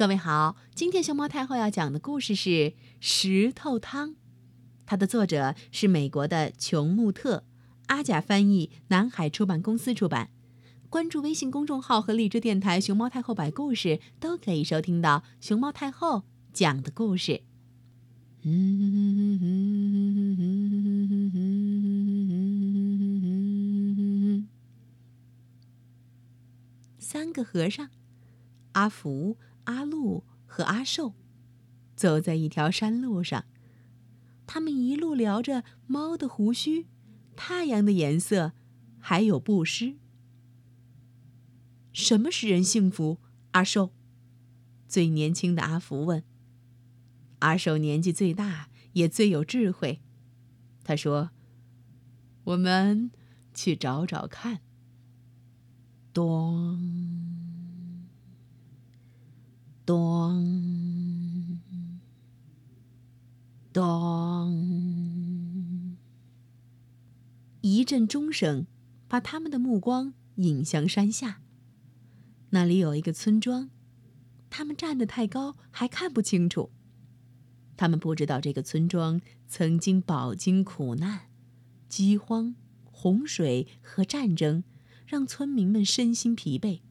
各位好，今天熊猫太后要讲的故事是《石头汤》，它的作者是美国的琼穆特，阿甲翻译，南海出版公司出版。关注微信公众号和荔枝电台“熊猫太后”摆故事，都可以收听到熊猫太后讲的故事。三个和尚，阿福。阿禄和阿寿走在一条山路上，他们一路聊着猫的胡须、太阳的颜色，还有布施。什么使人幸福？阿寿，最年轻的阿福问。阿寿年纪最大，也最有智慧。他说：“我们去找找看。”咚。阵钟声把他们的目光引向山下。那里有一个村庄，他们站得太高，还看不清楚。他们不知道这个村庄曾经饱经苦难、饥荒、洪水和战争，让村民们身心疲惫。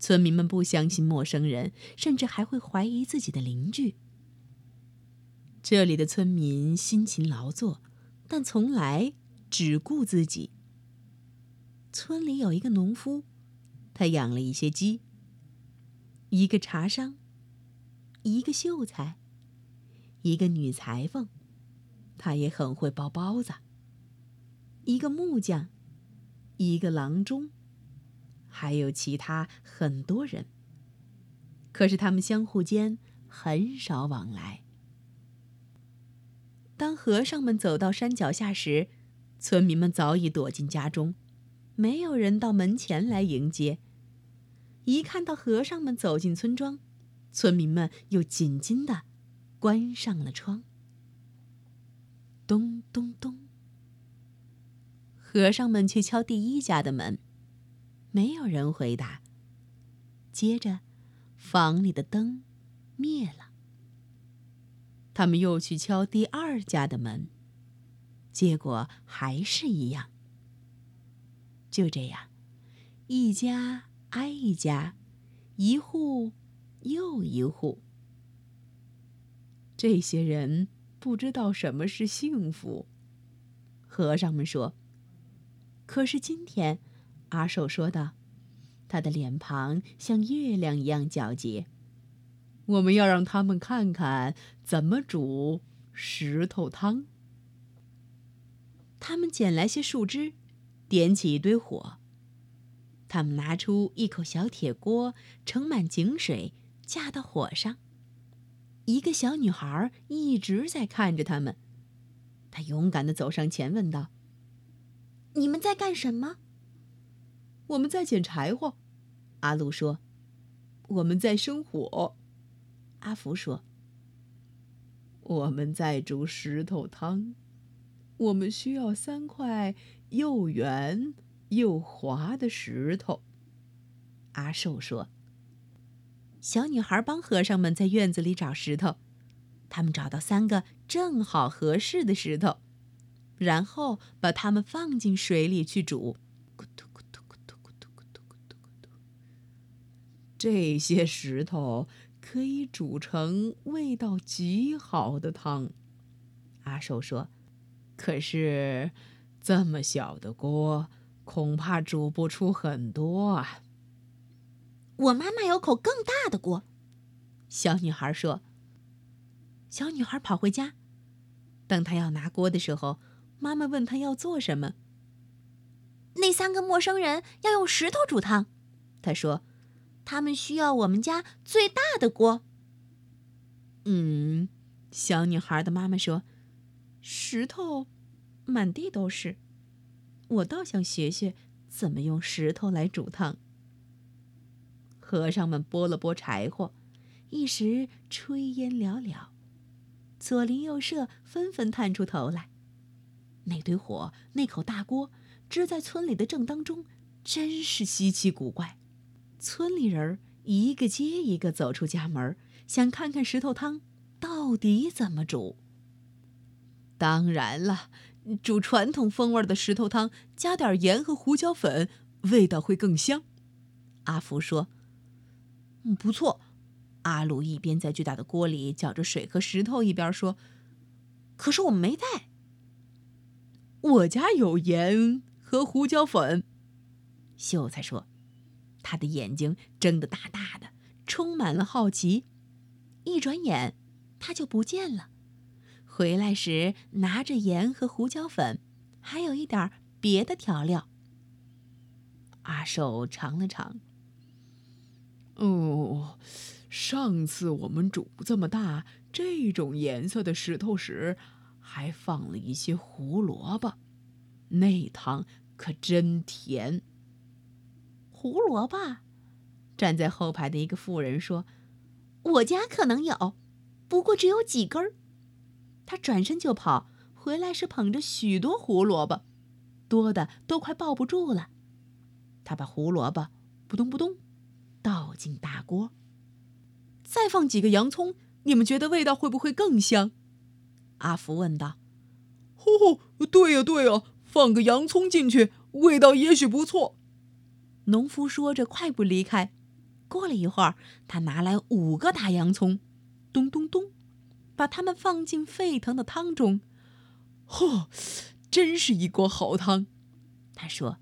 村民们不相信陌生人，甚至还会怀疑自己的邻居。这里的村民辛勤劳作，但从来只顾自己。村里有一个农夫，他养了一些鸡；一个茶商，一个秀才，一个女裁缝，她也很会包包子；一个木匠，一个郎中。还有其他很多人，可是他们相互间很少往来。当和尚们走到山脚下时，村民们早已躲进家中，没有人到门前来迎接。一看到和尚们走进村庄，村民们又紧紧的关上了窗。咚咚咚，和尚们去敲第一家的门。没有人回答。接着，房里的灯灭了。他们又去敲第二家的门，结果还是一样。就这样，一家挨一家，一户又一户。这些人不知道什么是幸福。和尚们说：“可是今天。”阿寿说道：“他的脸庞像月亮一样皎洁。我们要让他们看看怎么煮石头汤。”他们捡来些树枝，点起一堆火。他们拿出一口小铁锅，盛满井水，架到火上。一个小女孩一直在看着他们。她勇敢地走上前，问道：“你们在干什么？”我们在捡柴火，阿禄说：“我们在生火。”阿福说：“我们在煮石头汤。我们需要三块又圆又滑的石头。”阿寿说：“小女孩帮和尚们在院子里找石头，他们找到三个正好合适的石头，然后把它们放进水里去煮。”咕嘟咕嘟咕嘟咕嘟咕嘟咕嘟咕嘟这些石头可以煮成味道极好的汤，阿寿说。可是，这么小的锅，恐怕煮不出很多啊。我妈妈有口更大的锅，小女孩说。小女孩跑回家，等她要拿锅的时候，妈妈问她要做什么。那三个陌生人要用石头煮汤，她说。他们需要我们家最大的锅。嗯，小女孩的妈妈说：“石头满地都是，我倒想学学怎么用石头来煮汤。”和尚们拨了拨柴火，一时炊烟袅袅，左邻右舍纷纷探出头来。那堆火，那口大锅，支在村里的正当中，真是稀奇古怪。村里人一个接一个走出家门，想看看石头汤到底怎么煮。当然了，煮传统风味的石头汤，加点盐和胡椒粉，味道会更香。阿福说：“嗯，不错。”阿鲁一边在巨大的锅里搅着水和石头，一边说：“可是我们没带。我家有盐和胡椒粉。”秀才说，他的眼睛睁得大大的，充满了好奇。一转眼，他就不见了。回来时拿着盐和胡椒粉，还有一点别的调料。阿寿尝了尝。哦。上次我们煮这么大这种颜色的石头时，还放了一些胡萝卜，那汤可真甜。胡萝卜，站在后排的一个妇人说：“我家可能有，不过只有几根儿。”他转身就跑，回来时捧着许多胡萝卜，多的都快抱不住了。他把胡萝卜扑通扑通倒进大锅。再放几个洋葱，你们觉得味道会不会更香？阿福问道。哦，对呀，对呀，放个洋葱进去，味道也许不错。农夫说着，快步离开。过了一会儿，他拿来五个大洋葱，咚咚咚，把它们放进沸腾的汤中。嚯，真是一锅好汤！他说。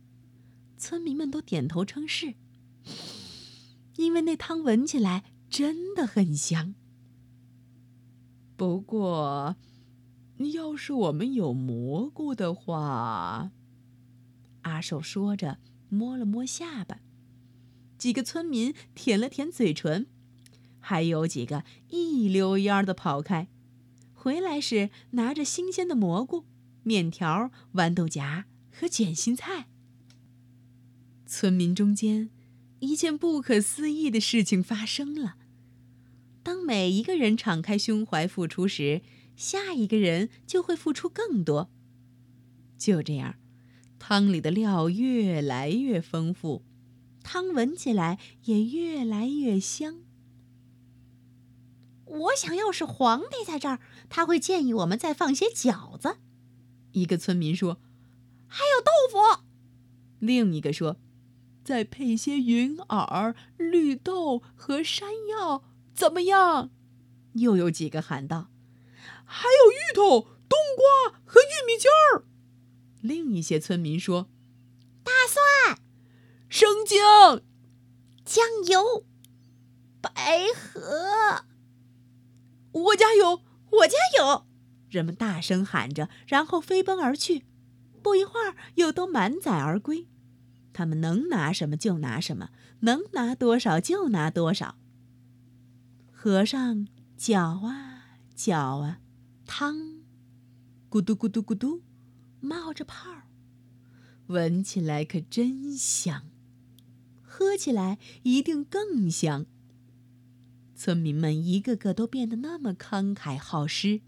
村民们都点头称是，因为那汤闻起来。真的很香。不过，要是我们有蘑菇的话，阿寿说着，摸了摸下巴。几个村民舔了舔嘴唇，还有几个一溜烟儿的跑开。回来时拿着新鲜的蘑菇、面条、豌豆荚和卷心菜。村民中间，一件不可思议的事情发生了。当每一个人敞开胸怀付出时，下一个人就会付出更多。就这样，汤里的料越来越丰富，汤闻起来也越来越香。我想要是皇帝在这儿，他会建议我们再放些饺子。一个村民说：“还有豆腐。”另一个说：“再配些云耳、绿豆和山药。”怎么样？又有几个喊道：“还有芋头、冬瓜和玉米尖儿。”另一些村民说：“大蒜、生姜、酱油、百合。”我家有，我家有！人们大声喊着，然后飞奔而去。不一会儿，又都满载而归。他们能拿什么就拿什么，能拿多少就拿多少。和尚搅啊搅啊，汤咕嘟咕嘟咕嘟冒着泡儿，闻起来可真香，喝起来一定更香。村民们一个个都变得那么慷慨好施。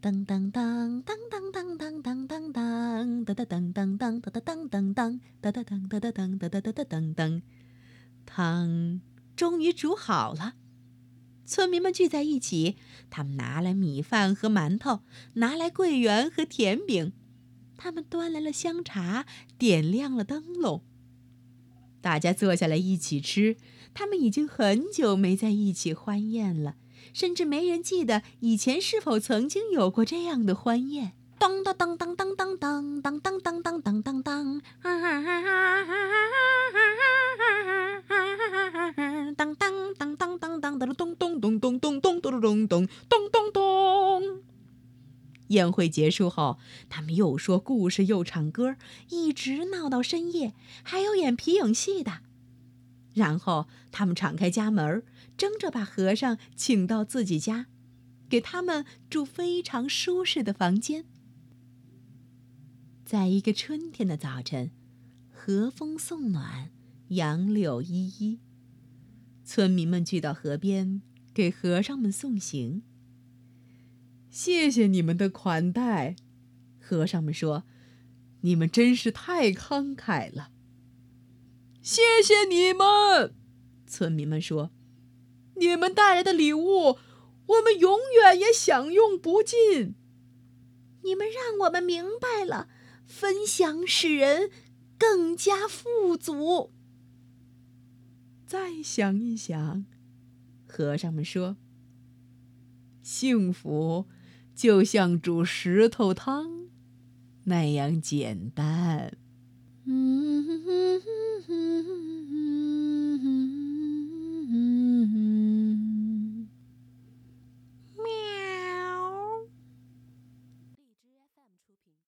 当当当当当当当当当当，哒哒当当当哒哒当当当哒哒当哒哒当当当，汤终于煮好了。村民们聚在一起，他们拿来米饭和馒头，拿来桂圆和甜饼，他们端来了香茶，点亮了灯笼。大家坐下来一起吃，他们已经很久没在一起欢宴了，甚至没人记得以前是否曾经有过这样的欢宴。当当当当当当当当当当当当当当。咚咚咚咚咚！宴会结束后，他们又说故事又唱歌，一直闹到深夜，还有演皮影戏的。然后他们敞开家门，争着把和尚请到自己家，给他们住非常舒适的房间。在一个春天的早晨，和风送暖，杨柳依依，村民们聚到河边。给和尚们送行。谢谢你们的款待，和尚们说：“你们真是太慷慨了。”谢谢你们，村民们说：“你们带来的礼物，我们永远也享用不尽。你们让我们明白了，分享使人更加富足。”再想一想，和尚们说：“幸福就像煮石头汤那样简单。”嗯。